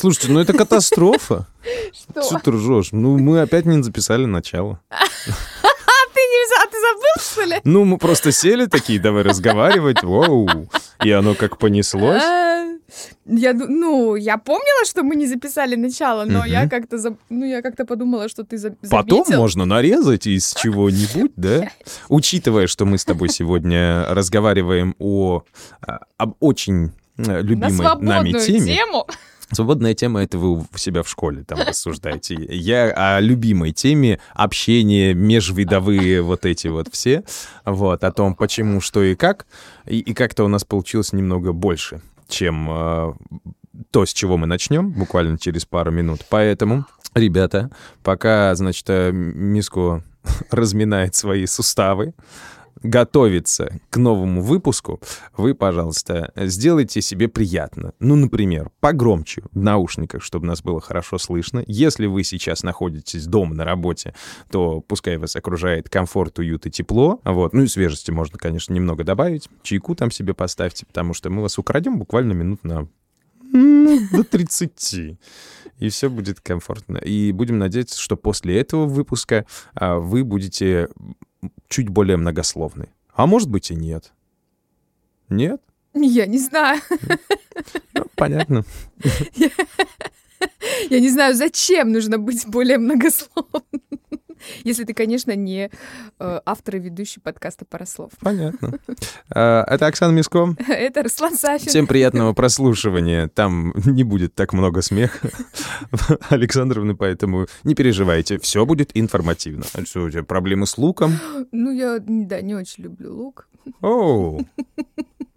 Слушайте, ну это катастрофа. Что? Что ты ржешь? Ну, мы опять не записали начало. А ты не а ты забыл, что ли? Ну, мы просто сели такие, давай разговаривать, воу. И оно как понеслось. А, Я, ну, я помнила, что мы не записали начало, но я как-то, заб- ну, я как-то подумала, что ты за- Потом можно нарезать из чего-нибудь, да? Учитывая, что мы с тобой сегодня разговариваем о а, об очень э, на любимой свободную нами теме. тему. Свободная тема — это вы у себя в школе там рассуждаете. Я о любимой теме общение, межвидовые вот эти вот все, вот, о том, почему, что и как. И, и как-то у нас получилось немного больше, чем э, то, с чего мы начнем, буквально через пару минут. Поэтому, ребята, пока, значит, э, Миско разминает свои суставы, готовится к новому выпуску, вы, пожалуйста, сделайте себе приятно. Ну, например, погромче в наушниках, чтобы нас было хорошо слышно. Если вы сейчас находитесь дома на работе, то пускай вас окружает комфорт, уют и тепло. Вот. Ну и свежести можно, конечно, немного добавить. Чайку там себе поставьте, потому что мы вас украдем буквально минут на ну, до 30. И все будет комфортно. И будем надеяться, что после этого выпуска а, вы будете чуть более многословны. А может быть и нет. Нет? Я не знаю. Ну, понятно. Я не знаю, зачем нужно быть более многословным. Если ты, конечно, не э, автор и ведущий подкаста «Парослов». Понятно. А, Это Оксана Миско. Это Руслан Сафин. Всем приятного прослушивания. Там не будет так много смеха, Александровны, поэтому не переживайте. Все будет информативно. А что, у тебя проблемы с луком? Ну, я, да, не очень люблю лук. Оу.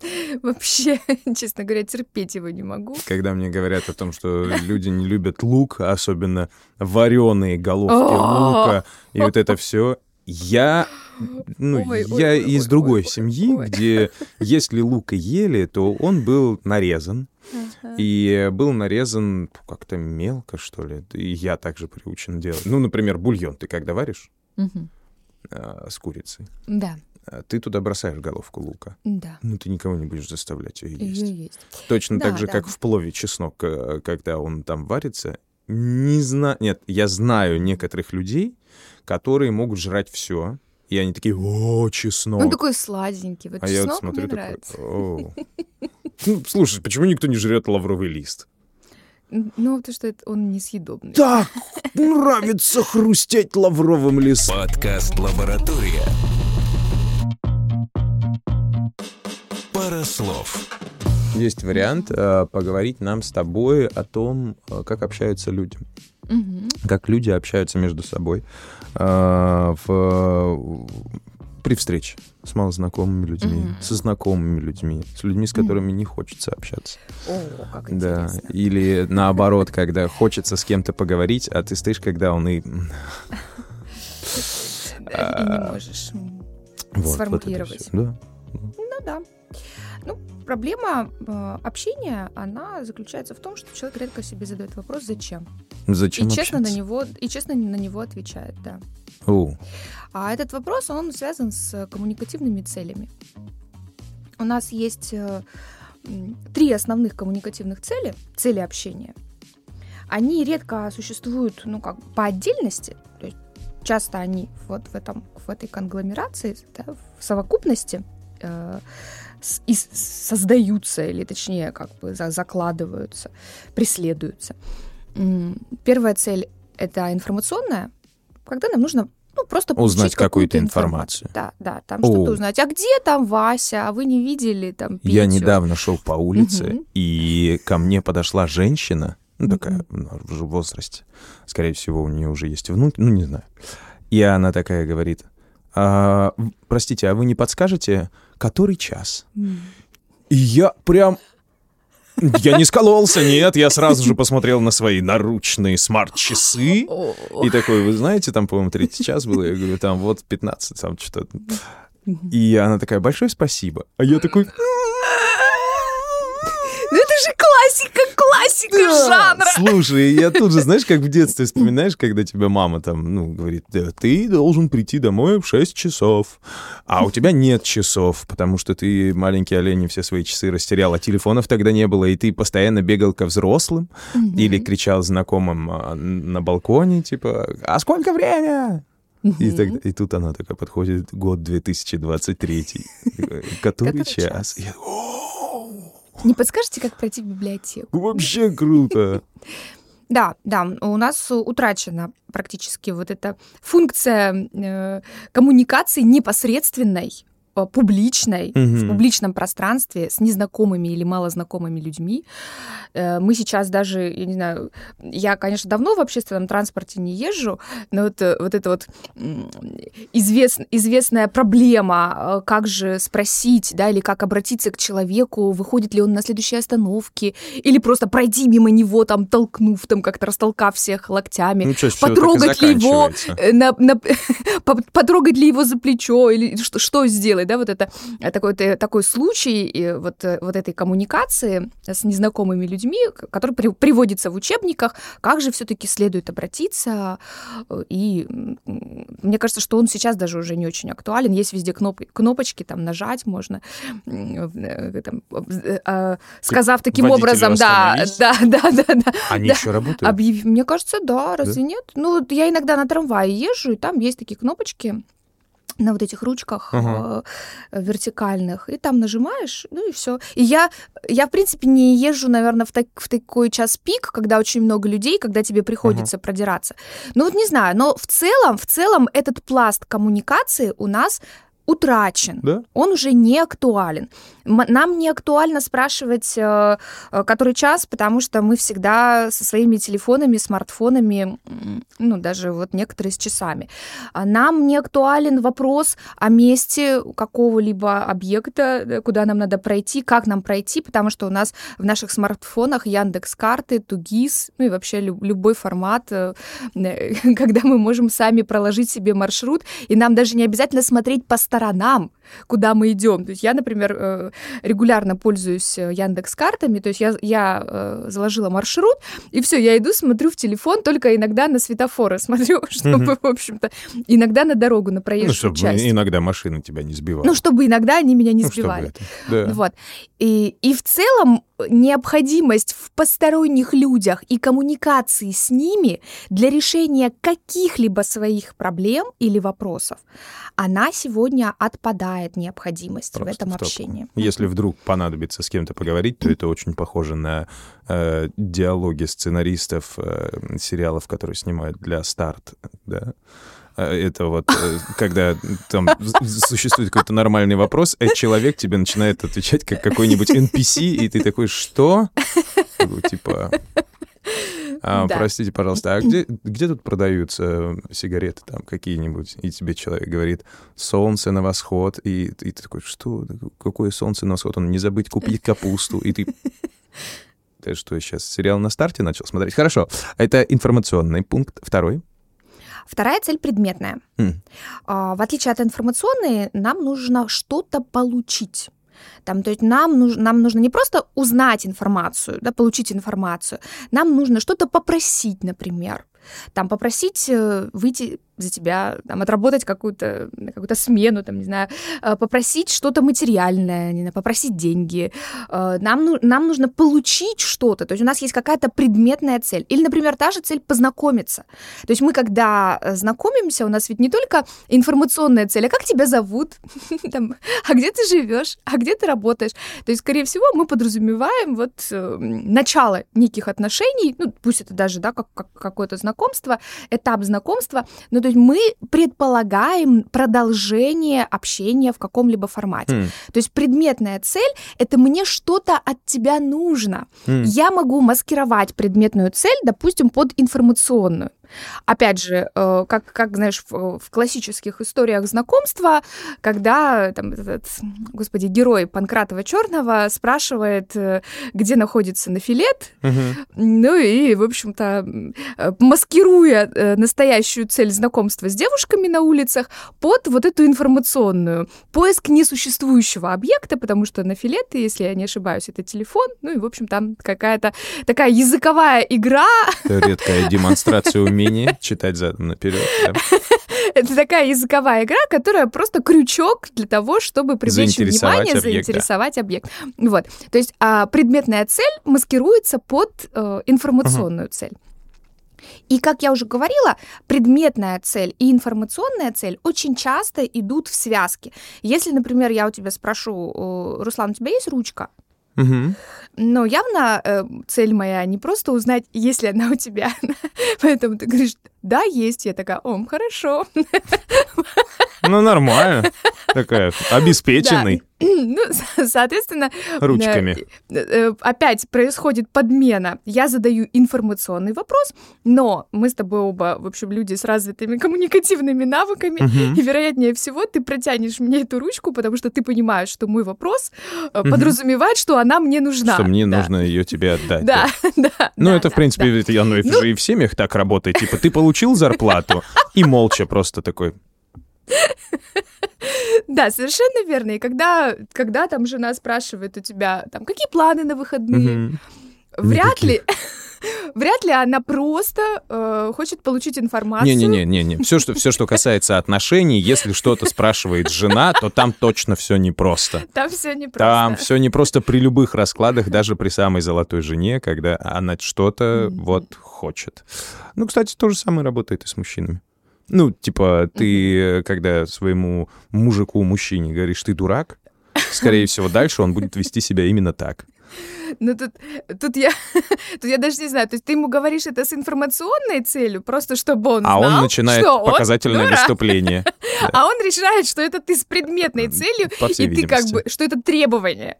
Вообще, честно говоря, терпеть его не могу. Когда мне говорят о том, что люди не любят лук, особенно вареные головки лука, и вот это все, я, ну, Ой, я ой, из ой, другой ой, семьи, ой. где если лук и ели, то он был нарезан, и был нарезан как-то мелко, что ли. И я также приучен делать. Ну, например, бульон ты когда варишь а, с курицей, Да, ты туда бросаешь головку лука. да. Ну, ты никого не будешь заставлять ее есть. Ее есть. Точно Да, так же, да. как в плове чеснок, э, когда он там варится. Не знаю... Нет, я знаю некоторых людей, которые могут жрать все, и они такие, о, чеснок. Он такой сладенький. Вот а я вот чеснок смотрю мне такой, нравится. «О». Ну, слушай, почему никто не жрет лавровый лист? Ну, потому что это- он несъедобный. Так, нравится хрустеть лавровым листом. Подкаст «Лаборатория». Пара слов. Есть вариант э, поговорить нам с тобой о том, э, как общаются люди. Мгм. как люди общаются между собой э, в, при встрече с малознакомыми людьми, Мгм. со знакомыми людьми, с людьми, с которыми не хочется общаться. О, как Да. интересно. Или наоборот, когда хочется с кем-то поговорить, а ты стоишь, когда он и... И не можешь м, Вот, вот это сформулировать. Да. Ну да. Проблема э, общения, она заключается в том, что человек редко себе задает вопрос, зачем. Зачем и честно на него, и честно на него отвечает, да. О, А этот вопрос, он связан с коммуникативными целями. У нас есть э, три основных коммуникативных цели, цели общения. Они редко существуют, ну, как по отдельности, то есть часто они вот в, этом, в этой конгломерации, да, в совокупности э, и создаются, или точнее, как бы за- закладываются, преследуются. Первая цель — это информационная, когда нам нужно ну, просто Узнать какую-то информацию. информацию. Да, да, там О. что-то узнать. А где там Вася? А вы не видели там Петю? Я недавно шел по улице, и ко мне подошла женщина, ну, такая ну, в возрасте. Скорее всего, у нее уже есть внуки, ну, не знаю. И она такая говорит, «А, простите, а вы не подскажете, который час? И я прям... Я не скололся, нет, я сразу же посмотрел на свои наручные смарт-часы. И такой, вы знаете, там, по-моему, третий час было, я говорю, там вот 15, там что-то. И она такая, большое спасибо. А я такой, Ну это же классика, классика! Да, жанра. Слушай, я тут же, знаешь, как в детстве вспоминаешь, когда тебя мама там, ну, говорит, «Да, ты должен прийти домой в 6 часов, а у тебя нет часов, потому что ты маленький олень и все свои часы растерял, а телефонов тогда не было, и ты постоянно бегал ко взрослым или кричал знакомым а, на балконе, типа, а сколько время? И, тогда- и тут она такая подходит, год 2023, который час? час? Я, «О, Не подскажете, как пройти в библиотеку? Вообще круто. Да, да, у нас утрачена практически вот эта функция э, коммуникации непосредственной, э, публичной, в Мгм. публичном пространстве с незнакомыми или малознакомыми людьми. Э, Мы сейчас даже, я не знаю, я, конечно, давно в общественном транспорте не езжу, но вот, э, вот эта вот извест- известная проблема, как же спросить, да, или как обратиться к человеку, выходит ли он на следующей остановке, или просто пройти мимо него, там, толкнув, там, как-то растолкав всех локтями, Ну, и потрогать ли его, на- на- по- потрогать ли его за плечо, или что, что сделать, да, вот это э, такой, э, такой случай вот, э, вот этой коммуникации с незнакомыми людьми, который при- приводится в учебниках, как же все-таки следует обратиться, и мне кажется, что он сейчас даже уже не очень актуален, есть везде кноп- кнопочки, там нажать можно, там, э, сказав таким водителю образом, да, да, да, да, да, Они да. еще работают? Объяв- Мне кажется, да, разве нет? Ну, я иногда на трамвае езжу, и там есть такие кнопочки на вот этих ручках э, вертикальных, и там нажимаешь, ну и все. И я, я, в принципе, не езжу, наверное, в, так, в такой час пик, когда очень много людей, когда тебе приходится продираться. Ну вот не знаю, но в целом, в целом этот пласт коммуникации у нас утрачен Да? он уже не актуален. Нам не актуально спрашивать, э, э, который час, потому что мы всегда со своими телефонами, смартфонами, ну, даже вот некоторые с часами. А Нам не актуален вопрос о месте какого-либо объекта, да, куда нам надо пройти, как нам пройти, потому что у нас в наших смартфонах Яндекс карты, Тугис, ну и вообще лю- любой формат, э, э, когда мы можем сами проложить себе маршрут, и нам даже не обязательно смотреть по сторонам, куда мы идем. То есть я, например, э, регулярно пользуюсь Яндекс картами, то есть я, я э, заложила маршрут, и все, я иду, смотрю в телефон, только иногда на светофоры смотрю, чтобы, в общем-то, иногда на дорогу, на Ну, проезжую чтобы часть. иногда машина тебя не сбивала. Ну, чтобы иногда они меня не Ну, сбивали. Да. Вот. И, и в целом необходимость в посторонних людях и коммуникации с ними для решения каких-либо своих проблем или вопросов, она сегодня отпадает необходимость в Просто этом в общении. Если вдруг понадобится с кем-то поговорить, то это очень похоже на э, диалоги сценаристов э, сериалов, которые снимают для старт, да. Э, Это вот э, когда там существует какой-то нормальный вопрос, а человек тебе начинает отвечать как какой-нибудь NPC, и ты такой, что? Типа, а, Да. простите, пожалуйста, а где, где тут продаются сигареты там какие-нибудь? И тебе человек говорит, солнце на восход, и, и ты такой, что? Какое солнце на восход? Он не забыть купить капусту, и ты... Ты что, сейчас сериал на старте начал смотреть? Хорошо, это информационный пункт. Второй. Вторая цель предметная. А, В отличие от информационной, нам нужно что-то получить. Там, то есть нам, нуж- нам нужно не просто узнать информацию, да, получить информацию, нам нужно что-то попросить, например. Там попросить э, выйти за тебя, там, отработать какую-то какую смену, там, не знаю, э, попросить что-то материальное, не знаю, попросить деньги. Э, Нам, ну- нам нужно получить что-то, то есть у нас есть какая-то предметная цель. Или, например, та же цель познакомиться. То есть мы, когда э, знакомимся, у нас ведь не только информационная цель, а как тебя зовут, Там, а где ты живешь, а где ты работаешь. То есть, скорее всего, мы подразумеваем вот начало неких отношений, ну, пусть это даже, да, как, как какое-то знакомство, этап знакомства, но то есть мы предполагаем продолжение общения в каком-либо формате. М, То есть предметная цель — это мне что-то от тебя нужно. м. Я могу маскировать предметную цель, допустим, под информационную. Опять же, э, как, как знаешь, в, в классических историях знакомства, когда там этот, господи, герой Панкратова Черного спрашивает, э, где находится нафилет, Мгм. ну и, в общем-то, э, маскируя настоящую цель знакомства с девушками на улицах под вот эту информационную. Поиск несуществующего объекта, потому что нафилет, если я не ошибаюсь, это телефон, ну и, в общем, там какая-то такая языковая игра, Это редкая демонстрация умения читать задом наперед. да. Это такая языковая игра, которая просто крючок для того, чтобы привлечь внимание, объект, да. заинтересовать объект. Вот. То есть а, предметная цель маскируется под э, информационную цель. И, как я уже говорила, предметная цель и информационная цель очень часто идут в связке. Если, например, я у тебя спрошу, э, Руслан, у тебя есть ручка? Мгм. Но явно э, цель моя не просто узнать, есть ли она у тебя. Поэтому ты говоришь, да, есть. Я такая, о, хорошо. Ну, нормально. Такая, обеспеченный Ну, со- соответственно, ручками. э, э, опять происходит подмена. Я задаю информационный вопрос, но мы с тобой оба, в общем, люди с развитыми коммуникативными навыками, и вероятнее всего ты протянешь мне эту ручку, потому что ты понимаешь, что мой вопрос э, подразумевает, что она мне нужна. Что мне Да. нужно ее тебе отдать. Да, да. Ну, да, это, в принципе, да. оно Ну- и в семьях так работает. Типа, ты получил зарплату и молча просто такой. Да, совершенно верно. И когда, когда там жена спрашивает у тебя, там, какие планы на выходные, вряд ли, вряд ли она просто э, хочет получить информацию. Не-не-не-не. Все, что, все, что касается отношений, если что-то спрашивает жена, то там точно все непросто. Там все непросто. Там все непросто при любых раскладах, даже при самой золотой жене, когда она что-то вот хочет. Ну, кстати, то же самое работает и с мужчинами. Ну, типа, ты, э, когда своему мужику, мужчине говоришь, ты дурак, скорее всего, дальше он будет вести себя именно так. Ну тут, тут я, тут я даже не знаю. То есть ты ему говоришь это с информационной целью, просто чтобы он А знал, он начинает что он показательное дурак. выступление. А он решает, что это ты с предметной целью, По всей и ты как бы, что это требование.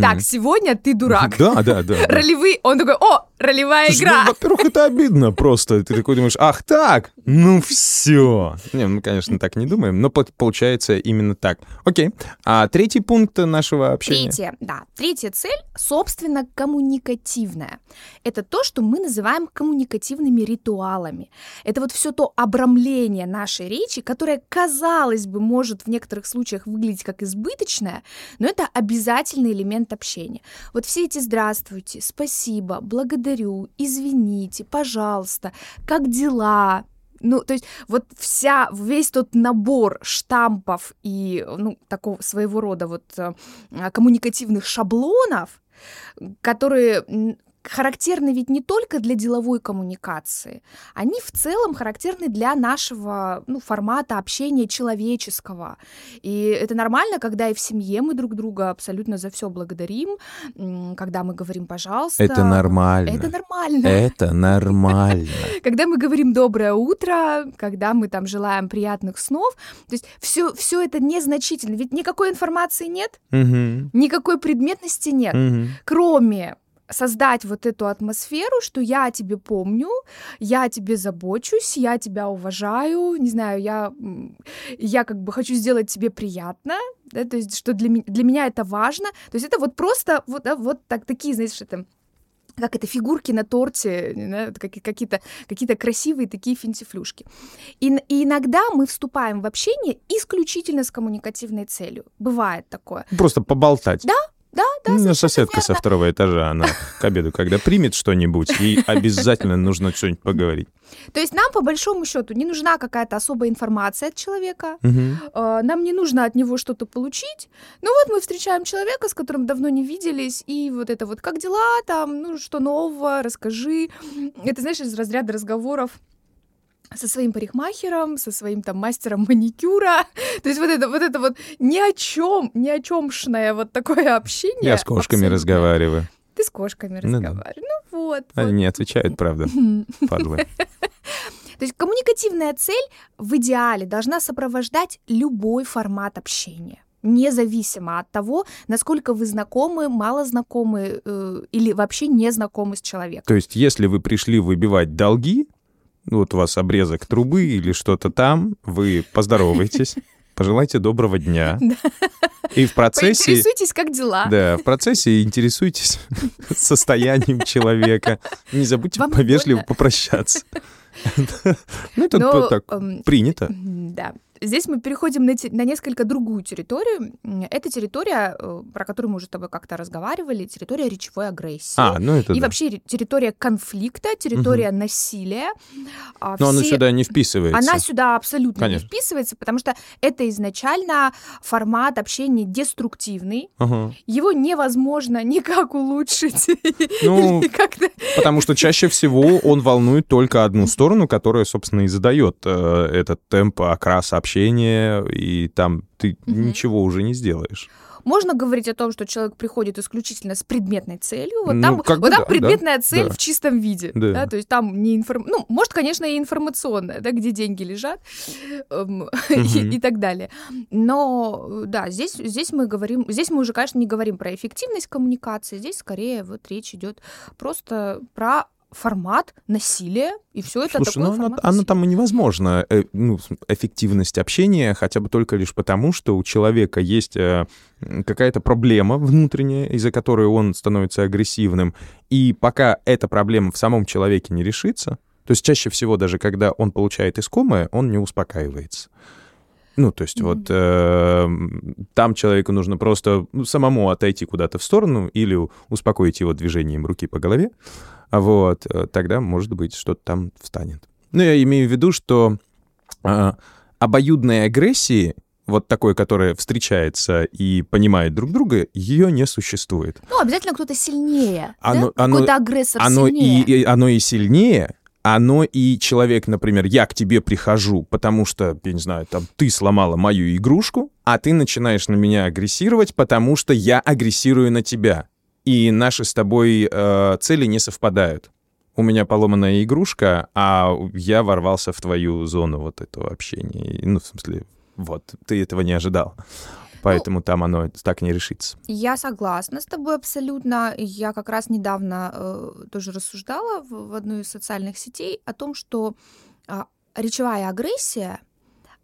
Так, сегодня ты дурак. Да, да. да. Ролевые, он такой, о, ролевая Слушай, игра. ну, во-первых, это обидно просто. Ты такой думаешь, ах так, ну все. Не, мы, конечно, так не думаем, но по- получается именно так. Окей. А третий пункт нашего общения? Третья, да, третья цель, собственно, коммуникативная. Это то, что мы называем коммуникативными ритуалами. Это вот все то обрамление нашей речи, которое, казалось бы, может в некоторых случаях выглядеть как избыточное, но это обязательный элемент общения. Вот все эти «здравствуйте», «спасибо», «благодарю», «извините», «пожалуйста», «как дела», ну, то есть вот вся, весь тот набор штампов и, ну, такого своего рода вот э, коммуникативных шаблонов, которые характерны ведь не только для деловой коммуникации, они в целом характерны для нашего ну, формата общения человеческого. И это нормально, когда и в семье мы друг друга абсолютно за все благодарим, когда мы говорим «пожалуйста». Это нормально. Это нормально. Это нормально. Когда мы говорим доброе утро, когда мы там желаем приятных снов, то есть все, все это незначительно, ведь никакой информации нет, никакой предметности нет, кроме создать вот эту атмосферу, что я о тебе помню, я о тебе забочусь, я тебя уважаю, не знаю, я, я как бы хочу сделать тебе приятно, да, то есть что для, для меня это важно, то есть это вот просто вот, да, вот так, такие, знаешь, это как это, фигурки на торте, какие- какие-то какие красивые такие финтифлюшки. И, и иногда мы вступаем в общение исключительно с коммуникативной целью. Бывает такое. Просто поболтать. Да, да, У меня совершенно соседка со верно. второго этажа, она к обеду, когда примет что-нибудь, ей обязательно нужно что-нибудь поговорить. То есть нам, по большому счету, не нужна какая-то особая информация от человека, э, нам не нужно от него что-то получить. Ну вот мы встречаем человека, с которым давно не виделись, и вот это вот «как дела там? Ну что нового? Расскажи». Это, знаешь, из разряда разговоров со своим парикмахером, со своим там мастером маникюра. То есть вот это вот, это вот ни о чем, ни о чемшное вот такое общение. Я с кошками абсолютно. разговариваю. Ты с кошками Ну да. разговариваешь. Ну вот. Они вот. не отвечают, правда, падлы. То есть коммуникативная цель в идеале должна сопровождать любой формат общения независимо от того, насколько вы знакомы, мало знакомы э, или вообще не знакомы с человеком. То есть, если вы пришли выбивать долги, вот у вас обрезок трубы или что-то там, вы поздороваетесь, пожелайте доброго дня. И в процессе... Поинтересуйтесь, как дела. Да, в процессе интересуйтесь состоянием человека. Не забудьте Вам повежливо больно? попрощаться. Ну, это Но, так эм, принято. Да. Здесь мы переходим на, те- на несколько другую территорию. Это территория, э, про которую мы уже с тобой как-то разговаривали, территория речевой агрессии. А, ну это И да. вообще территория конфликта, территория насилия. А Но все- сюда не вписывается. Она сюда абсолютно Конечно. не вписывается, потому что это изначально формат общения деструктивный. Ага. Его невозможно никак улучшить. Ну, Потому что чаще всего он волнует только одну сторону, которая, собственно, и задает э, этот темп, окрас общения, и там ты Мгм. ничего уже не сделаешь. Можно говорить о том, что человек приходит исключительно с предметной целью. Вот Ну, там, как бы вот там да, предметная цель да. в чистом виде. Да. Да. то есть там не информ... Ну, может, конечно, и информационная, да, где деньги лежат эм, и, и так далее. Но да, здесь, здесь мы говорим, здесь мы уже, конечно, не говорим про эффективность коммуникации, здесь скорее вот речь идет просто про формат насилия, и все это Слушай, такой ну оно, формат оно насилия. там и невозможно, э, ну, эффективность общения, хотя бы только лишь потому, что у человека есть э, какая-то проблема внутренняя, из-за которой он становится агрессивным, и пока эта проблема в самом человеке не решится, то есть чаще всего даже когда он получает искомое, он не успокаивается. Ну, то есть Мгм. вот э, там человеку нужно просто ну, самому отойти куда-то в сторону или успокоить его движением руки по голове, а вот, э, тогда, может быть, что-то там встанет. Ну, я имею в виду, что э, обоюдной агрессии, вот такой, которая встречается и понимает друг друга, ее не существует. Ну, обязательно кто-то сильнее. Оно- да? оно- Какой-то агрессор Оно сильнее. и- оно и сильнее, оно и человек, например, я к тебе прихожу, потому что, я не знаю, там, ты сломала мою игрушку, а ты начинаешь на меня агрессировать, потому что я агрессирую на тебя. И наши с тобой э, цели не совпадают. У меня поломанная игрушка, а я ворвался в твою зону вот этого общения. Ну, в смысле, вот, ты этого не ожидал. Поэтому там оно так не решится. Я согласна с тобой абсолютно. Я как раз недавно э, тоже рассуждала в, в одной из социальных сетей о том, что а, речевая агрессия,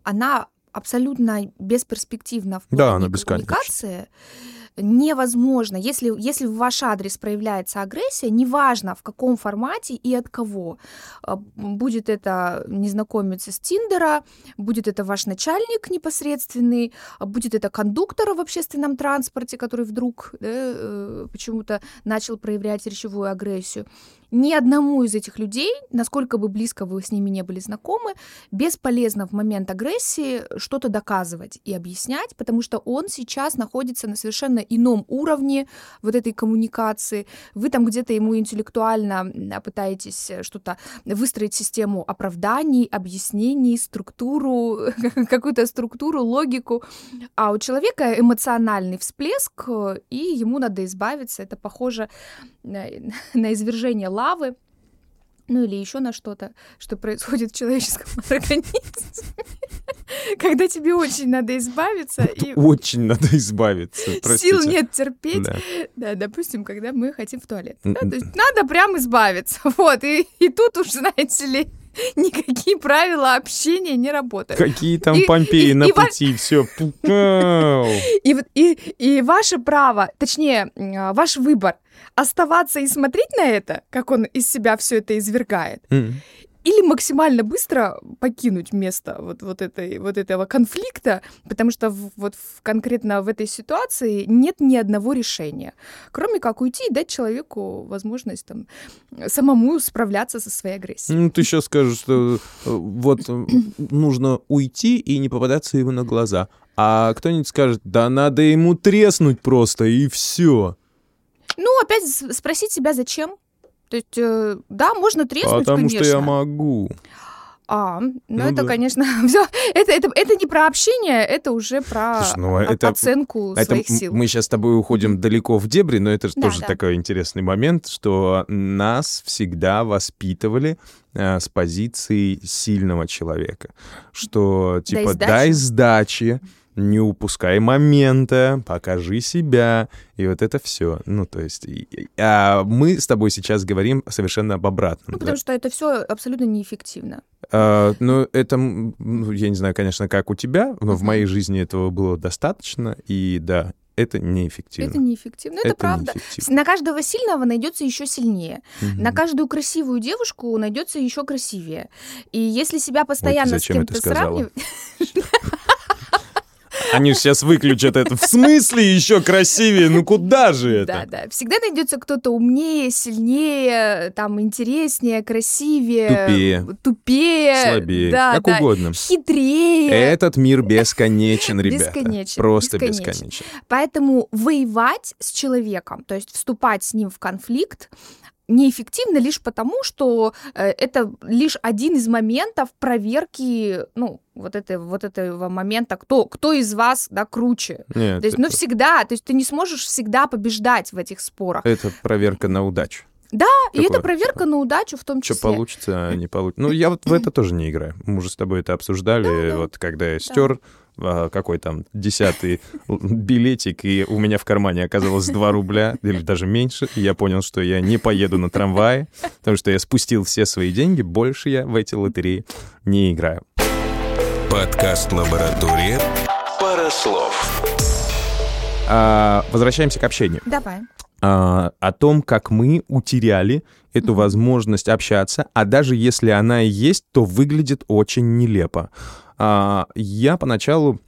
она абсолютно бесперспективна в Да, плане она бесконечна. Невозможно, если, если в ваш адрес проявляется агрессия, неважно в каком формате и от кого. А, Будет это незнакомец из Тиндера, будет это ваш начальник непосредственный, а будет это кондуктор в общественном транспорте, который вдруг да, э, почему-то начал проявлять речевую агрессию. Ни одному из этих людей, насколько бы близко вы с ними не были знакомы, бесполезно в момент агрессии что-то доказывать и объяснять, потому что он сейчас находится на совершенно ином уровне вот этой коммуникации. Вы там где-то ему интеллектуально пытаетесь что-то выстроить систему оправданий, объяснений, структуру, какую-то структуру, логику, а у человека эмоциональный всплеск, э, и ему надо избавиться. Это похоже на, на извержение лавы, ну или еще на что-то, что происходит в человеческом организме. Когда тебе очень надо избавиться, и Очень надо избавиться. сил простите. нет терпеть. Да. Да, допустим, когда мы хотим в туалет. Да, то есть надо прям избавиться. Вот, и, и тут уж, знаете ли, никакие правила общения не работают. Какие там И- Помпеи и- на и пути, все. И, и, и ваше право, точнее, а, ваш выбор оставаться и смотреть на это, как он из себя все это извергает, или максимально быстро покинуть место вот, вот, этой, вот этого конфликта, потому что в- вот в- конкретно в этой ситуации нет ни одного решения, кроме как уйти и дать человеку возможность там, самому справляться со своей агрессией. Ну, ты сейчас скажешь, что э, вот э, нужно уйти и не попадаться ему на глаза. А кто-нибудь скажет, да надо ему треснуть просто, и все. Ну, опять спросить себя, зачем? То есть, э, да, можно треснуть, Потому конечно. что я могу. А, ну, Ну это, да. конечно, все. Это, это, это не про общение, это уже про Слушай, ну, это- оценку Это своих сил. мы сейчас с тобой уходим далеко в дебри, но это Да, тоже да. такой интересный момент, что нас всегда воспитывали э, с позиции сильного человека, что типа сдачи. дай сдачи, не упускай момента, покажи себя, и вот это все. Ну, то есть, а мы с тобой сейчас говорим совершенно об обратном. Ну, да. потому что это все абсолютно неэффективно. А, ну, это, ну, я не знаю, конечно, как у тебя, но в моей жизни этого было достаточно, и да, это неэффективно. Это неэффективно, это, правда. неэффективно. На каждого сильного найдется еще сильнее. Мгм. На каждую красивую девушку найдется еще красивее. И если себя постоянно зачем с это кем-то сказала? сравнивать, Они сейчас выключат это. В смысле еще красивее? Ну куда же да, это? да, всегда найдется кто-то умнее, сильнее, там интереснее, красивее, Тупее. тупее, Слабее, да, как да, угодно. хитрее. Этот мир бесконечен, ребята. Бесконечен, Просто бесконечен. бесконечен. Поэтому воевать с человеком, то есть вступать с ним в конфликт, неэффективно лишь потому, что э, это лишь один из моментов проверки, ну, вот, это, вот этого момента, кто, кто из вас, да, круче. Нет, То есть, ну, это, всегда, то есть ты не сможешь всегда побеждать в этих спорах. это проверка на удачу. Да, и какое- это проверка на удачу в том Что числе. получится, а не получится. Ну, я вот в это тоже не играю. Мы уже с тобой это обсуждали, Да, да. вот когда я стер какой там десятый билетик, и у меня в кармане оказалось 2 рубля, или даже меньше, и я понял, что я не поеду на трамвае, потому что я спустил все свои деньги, больше я в эти лотереи не играю. Подкаст «Лаборатория». Пара слов. А, возвращаемся к общению. Давай. а, о том, как мы утеряли эту возможность общаться, а даже если она и есть, то выглядит очень нелепо. А, я поначалу...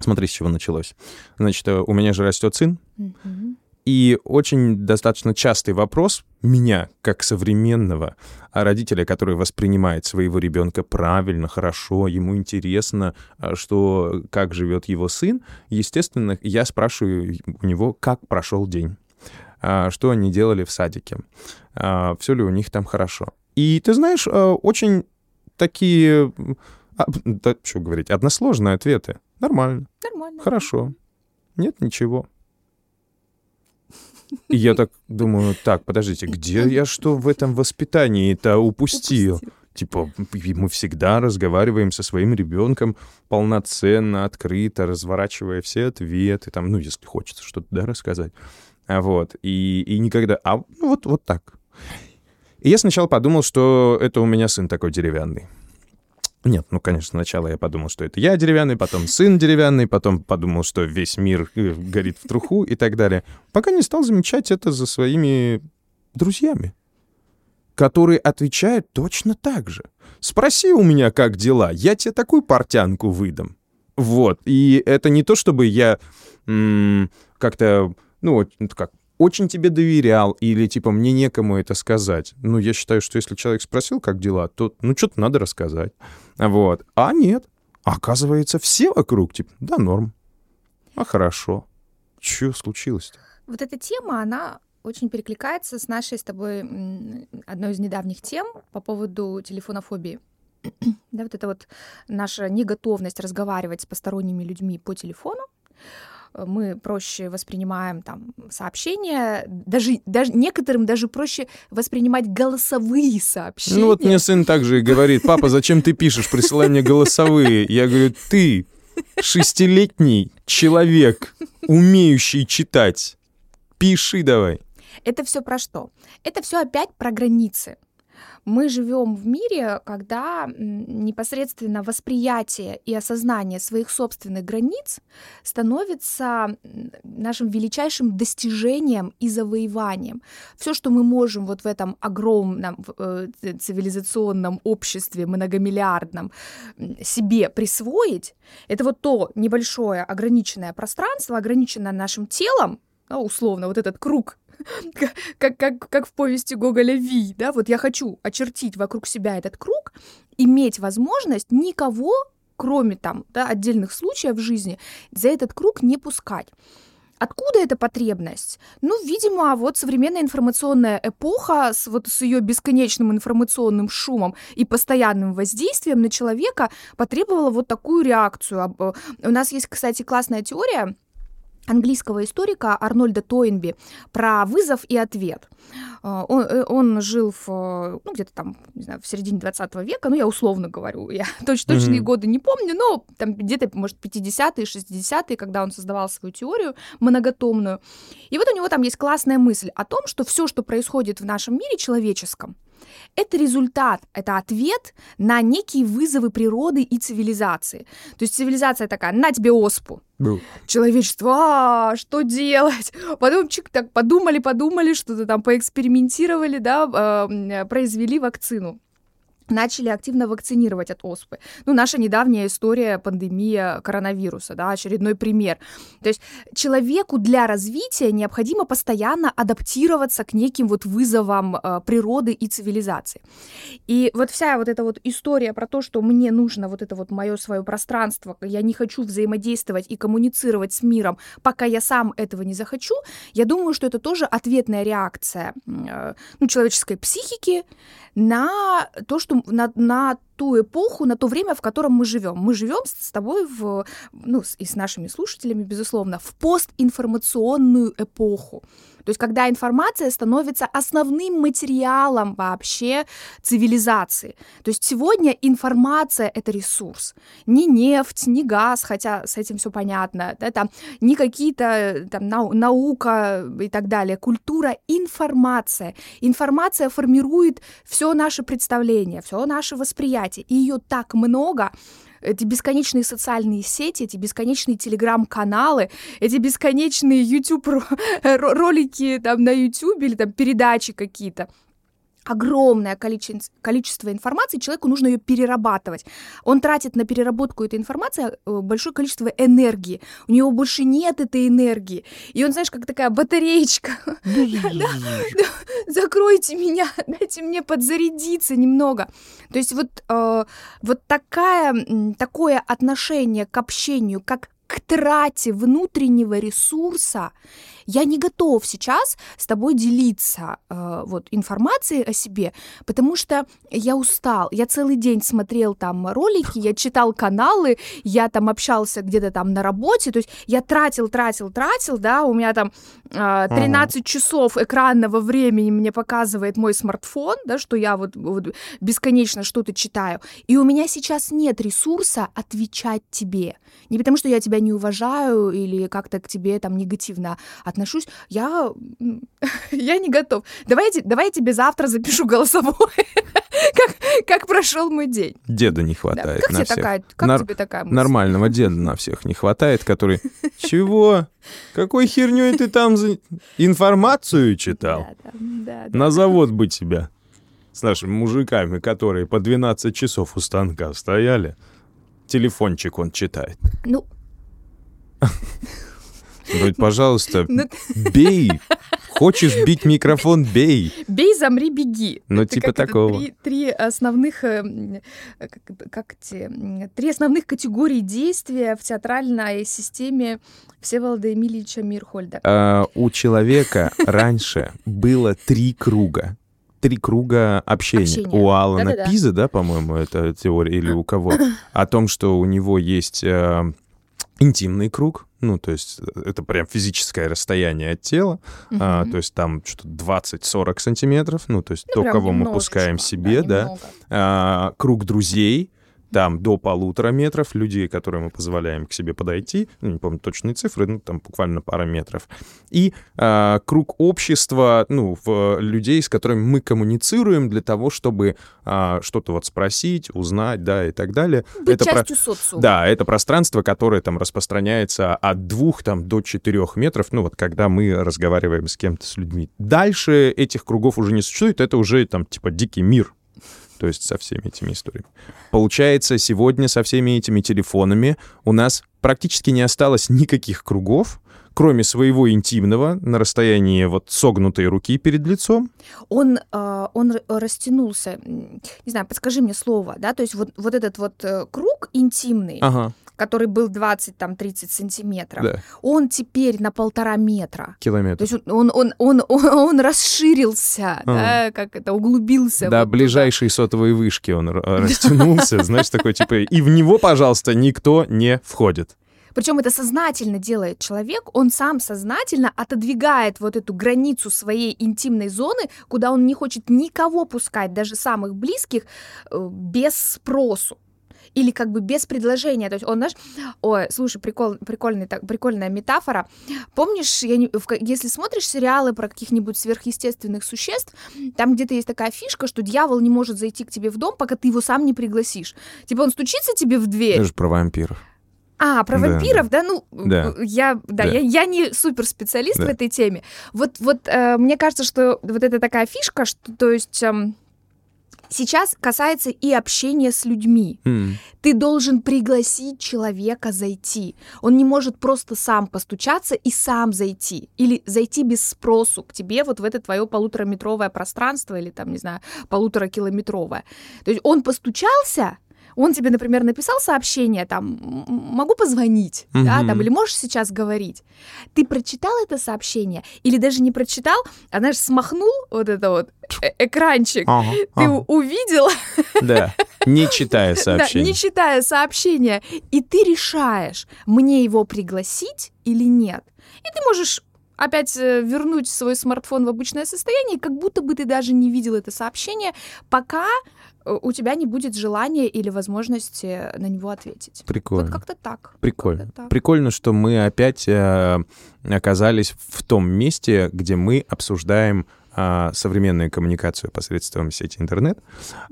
Смотри, с чего началось. Значит, э, у меня же растет сын, и очень достаточно частый вопрос меня, как современного а, родителя, который воспринимает своего ребенка правильно, хорошо, ему интересно, а, что как живет его сын, естественно, я спрашиваю у него, как прошел день, а, что они делали в садике, все ли у них там хорошо. И ты знаешь, а, очень такие, а, да, что говорить, односложные ответы. Нормально. Нормально. Хорошо. Нет ничего. И я так думаю, так, подождите, где я что в этом воспитании-то упустил? Упустил. Типа, мы всегда разговариваем со своим ребенком полноценно, открыто, разворачивая все ответы, там, ну, если хочется что-то, да, рассказать. А вот, и, и никогда, а ну, вот, вот так. И я сначала подумал, что это у меня сын такой деревянный. Нет, ну, конечно, сначала я подумал, что это я деревянный, потом сын деревянный, потом подумал, что весь мир э, горит в труху и так далее. Пока не стал замечать это за своими друзьями, которые отвечают точно так же. Спроси у меня, как дела, я тебе такую портянку выдам. Вот, и это не то, чтобы я как-то, ну, как, очень тебе доверял, или, типа, мне некому это сказать. Ну, я считаю, что если человек спросил, как дела, то, ну, что-то надо рассказать. Вот. А нет. Оказывается, все вокруг, типа, да, норм. А хорошо. Что случилось-то? Вот эта тема, она очень перекликается с нашей с тобой одной из недавних тем по поводу телефонофобии. да, вот это вот наша неготовность разговаривать с посторонними людьми по телефону. Э, Мы проще воспринимаем там сообщения, даже, даже некоторым даже проще воспринимать голосовые сообщения. Ну вот мне сын также и говорит, папа, зачем ты пишешь, присылай мне голосовые. Я говорю, ты шестилетний человек, умеющий читать, пиши давай. Это все про что? Это все опять про границы. Мы живем в мире, когда непосредственно восприятие и осознание своих собственных границ становится нашим величайшим достижением и завоеванием. Все, что мы можем вот в этом огромном э, цивилизационном обществе многомиллиардном себе присвоить, это вот то небольшое ограниченное пространство, ограниченное нашим телом, да, условно, вот этот круг как, как, как в повести Гоголя Ви, да, вот я хочу очертить вокруг себя этот круг, иметь возможность никого, кроме там, да, отдельных случаев в жизни, за этот круг не пускать. Откуда эта потребность? Ну, видимо, вот современная информационная эпоха с, вот, с ее бесконечным информационным шумом и постоянным воздействием на человека потребовала вот такую реакцию. Э, У нас есть, кстати, классная теория, английского историка Арнольда Тойнби про вызов и ответ. А, он, э, он жил в, ну, где-то там, не знаю, в середине 20 века, ну, я условно говорю, я точ, точные mm-hmm. годы не помню, но там где-то, может, 50-е, 60-е, когда он создавал свою теорию многотомную. И вот у него там есть классная мысль о том, что все, что происходит в нашем мире человеческом, это результат, это ответ на некие вызовы природы и цивилизации. То есть цивилизация такая, на тебе оспу. Был. Человечество, а, что делать? Потом чик, так подумали, подумали, что-то там поэкспериментировали, да, э, произвели вакцину начали активно вакцинировать от оспы. Ну, наша недавняя история, пандемия коронавируса, да, очередной пример. То есть человеку для развития необходимо постоянно адаптироваться к неким вот вызовам э, природы и цивилизации. И вот вся вот эта вот история про то, что мне нужно вот это вот мое свое пространство, я не хочу взаимодействовать и коммуницировать с миром, пока я сам этого не захочу, я думаю, что это тоже ответная реакция э, ну, человеческой психики на то, что на, на ту эпоху, на то время, в котором мы живем. Мы живем с тобой в, ну, и с нашими слушателями, безусловно, в постинформационную эпоху. То есть когда информация становится основным материалом вообще цивилизации. То есть сегодня информация — это ресурс. Не нефть, не газ, хотя с этим все понятно, да, там, не какие-то там нау- наука и так далее. Культура — информация. Информация формирует все наше представление, все наше восприятие. И ее так много, эти бесконечные социальные сети, эти бесконечные телеграм-каналы, эти бесконечные YouTube ролики там на YouTube или там передачи какие-то огромное количество, количество информации, человеку нужно ее перерабатывать. Он тратит на переработку этой информации э, большое количество энергии. У него больше нет этой энергии. И он, знаешь, как такая батареечка. Закройте меня, дайте мне подзарядиться немного. То есть вот, э, вот такая, такое отношение к общению, как к трате внутреннего ресурса, я не готов сейчас с тобой делиться э, вот информацией о себе, потому что я устал. Я целый день смотрел там ролики, я читал каналы, я там общался где-то там на работе, то есть я тратил, тратил, тратил, да, у меня там э, 13 ага. часов экранного времени мне показывает мой смартфон, да, что я вот, вот бесконечно что-то читаю, и у меня сейчас нет ресурса отвечать тебе. Не потому, что я тебя не уважаю или как-то к тебе там негативно отношусь, я, я не готов. Давайте, давай тебе завтра запишу голосовой, как, как прошел мой день. Деда не хватает да. как на тебе всех. Такая, как Нар- тебе такая мысль? Нормального деда на всех не хватает, который... Чего? Какой херней ты там за... информацию читал? Да, да, да, на завод бы тебя с нашими мужиками, которые по 12 часов у станка стояли. Телефончик он читает. Ну, Говорит, пожалуйста, ну бей. Хочешь бить микрофон, бей. Бей, замри, беги. Ну, это типа такого. Три, три основных, э, как, как те, три основных категории действия в театральной системе Всеволода Эмильевича Мирхольда. А, у человека раньше было три круга три круга общения. общения. У Алана Да-да-да. Пиза, да, по-моему, это теория, или у кого? О том, что у него есть э, интимный круг, ну, то есть э, это прям физическое расстояние от тела, угу. а, то есть там что-то 20-40 сантиметров, ну, то есть ну, то, кого мы пускаем себе, да, да. А, круг друзей, там до полутора метров людей, которые мы позволяем к себе подойти, ну, не помню точные цифры, ну, там буквально пара метров, и э, круг общества, ну, в, людей, с которыми мы коммуницируем для того, чтобы э, что-то вот спросить, узнать, да, и так далее. Быть это частью про... социума. Да, это пространство, которое там распространяется от двух там до четырех метров, ну, вот когда мы разговариваем с кем-то, с людьми. Дальше этих кругов уже не существует, это уже там типа дикий мир, то есть со всеми этими историями. Получается, сегодня со всеми этими телефонами у нас практически не осталось никаких кругов, кроме своего интимного на расстоянии вот согнутой руки перед лицом? Он, э, он растянулся, не знаю, подскажи мне слово, да, то есть вот, вот этот вот э, круг интимный, ага который был 20-30 сантиметров, да. он теперь на полтора метра. Километр. То есть он, он, он, он, он расширился, а. да, как это, углубился. Да, вот ближайшие туда. сотовые вышки он растянулся, знаешь, такой типа, и в него, пожалуйста, никто не входит. Причем это сознательно делает человек, он сам сознательно отодвигает вот эту границу своей интимной зоны, куда он не хочет никого пускать, даже самых близких, э, без спросу или как бы без предложения. То есть он, знаешь, ой, слушай, прикол, прикольный, так, прикольная метафора. Помнишь, я не, в, если смотришь сериалы про каких-нибудь сверхъестественных существ, там где-то есть такая фишка, что дьявол не может зайти к тебе в дом, пока ты его сам не пригласишь. Типа он стучится тебе в дверь. Это же про вампиров. А, про да, вампиров, да, да ну, да. я, да, да. Я, я не супер специалист да. в этой теме. Вот, вот э, мне кажется, что вот это такая фишка, что, то есть, э, сейчас касается и общения с людьми. Mm. Ты должен пригласить человека зайти. Он не может просто сам постучаться и сам зайти. Или зайти без спросу к тебе вот в это твое полутораметровое пространство или там, не знаю, полуторакилометровое. То есть он постучался, он тебе, например, написал сообщение, там, могу позвонить, mm-hmm. да, там, или можешь сейчас говорить. Ты прочитал это сообщение или даже не прочитал, а, знаешь, смахнул вот это вот э экранчик, ага, ты ага. увидел. Да, не читая сообщение. Да, не читая сообщение, и ты решаешь, мне его пригласить или нет. И ты можешь опять э, вернуть свой смартфон в обычное состояние, как будто бы ты даже не видел это сообщение, пока Э, у тебя не будет желания или возможности на него ответить. Прикольно. Вот как-то так. Прикольно. Как-то так. Прикольно, что мы опять э, оказались в том месте, где мы обсуждаем э, современную коммуникацию посредством сети интернет,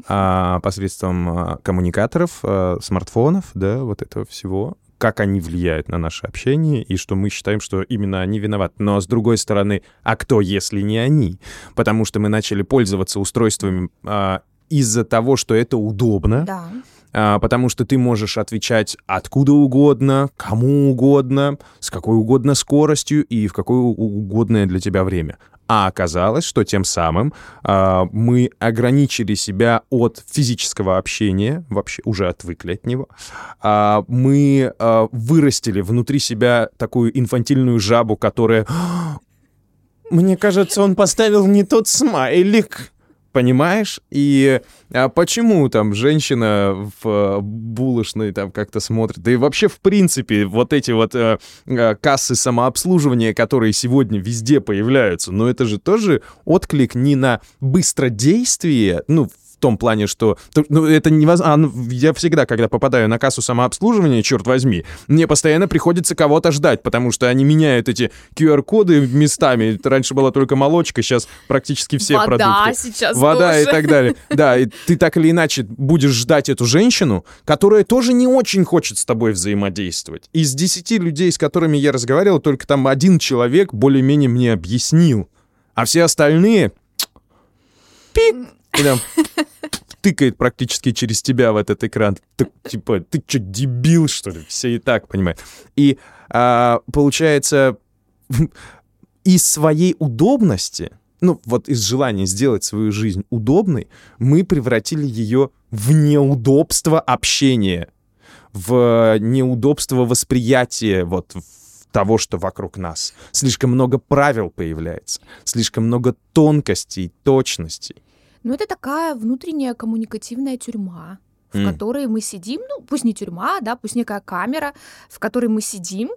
э, посредством э, коммуникаторов, э, смартфонов, да, вот этого всего как они влияют на наше общение, и что мы считаем, что именно они виноваты. Но с другой стороны, а кто, если не они? Потому что мы начали пользоваться устройствами а, из-за того, что это удобно. Да. А, потому что ты можешь отвечать откуда угодно, кому угодно, с какой угодно скоростью и в какое угодное для тебя время. А оказалось, что тем самым э, мы ограничили себя от физического общения, вообще уже отвыкли от него. Э, мы э, вырастили внутри себя такую инфантильную жабу, которая... Мне кажется, он поставил не тот смайлик понимаешь? И а почему там женщина в э, булочной там как-то смотрит? Да и вообще, в принципе, вот эти вот э, э, кассы самообслуживания, которые сегодня везде появляются, но это же тоже отклик не на быстродействие, ну, том плане, что ну, это невозможно. Я всегда, когда попадаю на кассу самообслуживания, черт возьми, мне постоянно приходится кого-то ждать, потому что они меняют эти QR-коды местами. Раньше была только молочка, сейчас практически все Вода продукты. сейчас Вода тоже. и так далее. Да, и ты так или иначе будешь ждать эту женщину, которая тоже не очень хочет с тобой взаимодействовать. Из десяти людей, с которыми я разговаривал, только там один человек более-менее мне объяснил. А все остальные... Пик! Там тыкает практически через тебя в этот экран. Ты, типа, ты что, дебил, что ли? Все и так понимают. И а, получается, из своей удобности, ну, вот из желания сделать свою жизнь удобной, мы превратили ее в неудобство общения, в неудобство восприятия вот того, что вокруг нас. Слишком много правил появляется, слишком много тонкостей, точностей. Ну, это такая внутренняя коммуникативная тюрьма, в mm. которой мы сидим, ну, пусть не тюрьма, да, пусть некая камера, в которой мы сидим,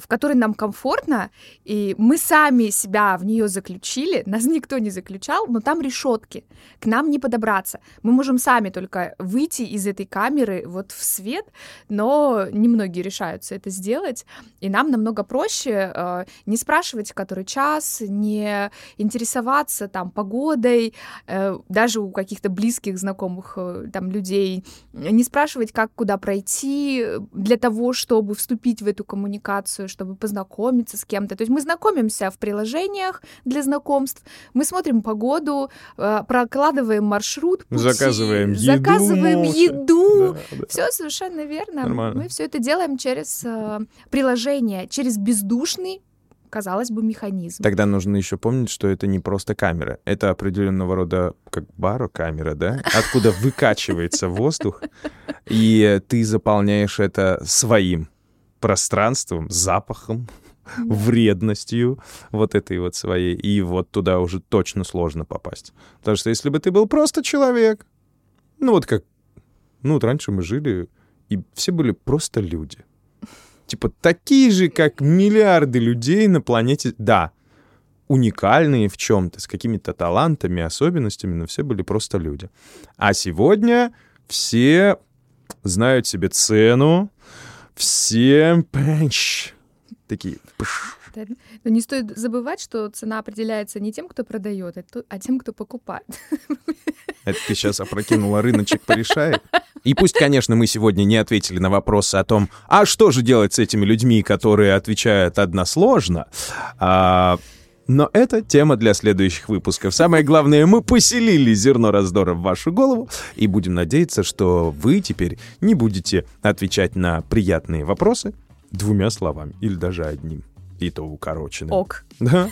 в которой нам комфортно, и мы сами себя в нее заключили, нас никто не заключал, но там решетки, к нам не подобраться. Мы можем сами только выйти из этой камеры вот в свет, но немногие решаются это сделать, и нам намного проще э, не спрашивать, который час, не интересоваться там погодой, э, даже у каких-то близких знакомых э, там людей, не спрашивать, как куда пройти для того, чтобы вступить в эту коммуникацию, чтобы познакомиться с кем-то. То есть мы знакомимся в приложениях для знакомств, мы смотрим погоду, э, прокладываем маршрут, пути, заказываем еду, заказываем еду. Да, да. Все совершенно верно. Нормально. Мы все это делаем через э, приложение, через бездушный казалось бы, механизм. Тогда нужно еще помнить, что это не просто камера. Это определенного рода как барокамера, да? Откуда выкачивается воздух, и ты заполняешь это своим пространством, запахом, вредностью вот этой вот своей. И вот туда уже точно сложно попасть. Потому что если бы ты был просто человек, ну вот как... Ну вот раньше мы жили, и все были просто люди. Типа такие же, как миллиарды людей на планете. Да, уникальные в чем-то, с какими-то талантами, особенностями, но все были просто люди. А сегодня все знают себе цену, все пэч, такие... пш. Да, Но не стоит забывать, что цена определяется не тем, кто продает, а а тем, кто покупает. Это ты сейчас опрокинула рыночек порешает. И пусть, конечно, мы сегодня не ответили на вопросы о том, а что же делать с этими людьми, которые отвечают односложно, а, но это тема для следующих выпусков. Самое главное, мы поселили зерно раздора в вашу голову и будем надеяться, что вы теперь не будете отвечать на приятные вопросы двумя словами или даже одним. И то укороченным. Ок. Да?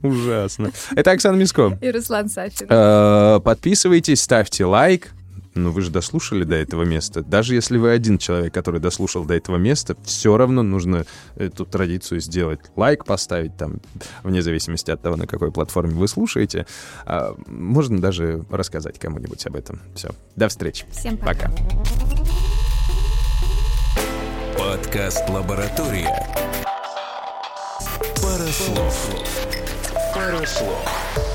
Ужасно. Это Оксана Миско. И Руслан Сафин. Э, Подписывайтесь, ставьте лайк. Ну, вы же дослушали до этого места. Даже если вы один человек, который дослушал до этого места, все равно нужно эту традицию сделать. Лайк поставить там, вне зависимости от того, на какой платформе вы слушаете. А, можно даже рассказать кому-нибудь об этом. Все. До встречи. Всем пока. Пока. Подкаст «Лаборатория». Парослов. Парослов.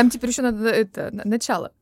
Там теперь еще надо это на- начало.